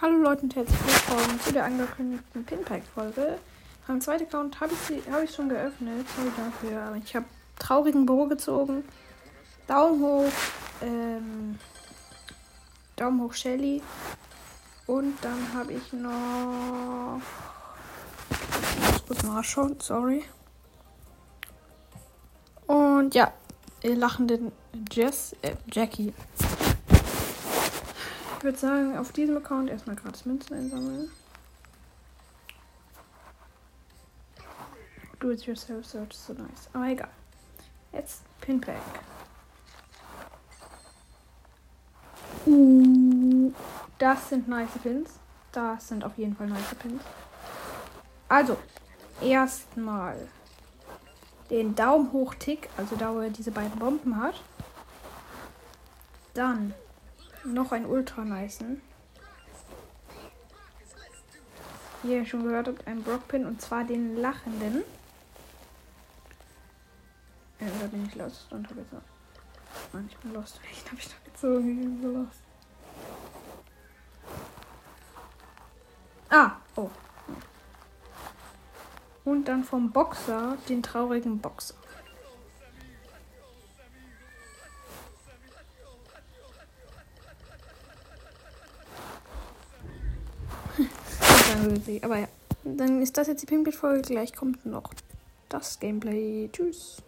Hallo Leute und herzlich willkommen zu der angekündigten Pinpack-Folge. Am zweiten Account habe ich, hab ich schon geöffnet. Sorry dafür, aber ich habe traurigen Bow gezogen. Daumen hoch, ähm, Daumen hoch Shelly. Und dann habe ich noch. Ich muss kurz nachschauen, sorry. Und ja, lachenden Jess, äh, Jackie. Ich würde sagen, auf diesem Account erstmal gratis Münzen einsammeln. Do it yourself search so nice. Aber egal. Jetzt Pinpack. Uh, das sind nice Pins. Das sind auf jeden Fall nice Pins. Also, erstmal den Daumen hoch Tick, also da wo er diese beiden Bomben hat. Dann noch ein Ultra Nicen. Wie ihr schon gehört habt, ein Brockpin und zwar den lachenden. Ja, da bin ich lost und habe jetzt noch. Mann, ich bin lost. Welchen habe ich noch gezogen? Ich bin so lost. Ah, oh. Und dann vom Boxer den traurigen Boxer. Aber ja, dann ist das jetzt die Pimpit-Folge. Gleich kommt noch das Gameplay. Tschüss.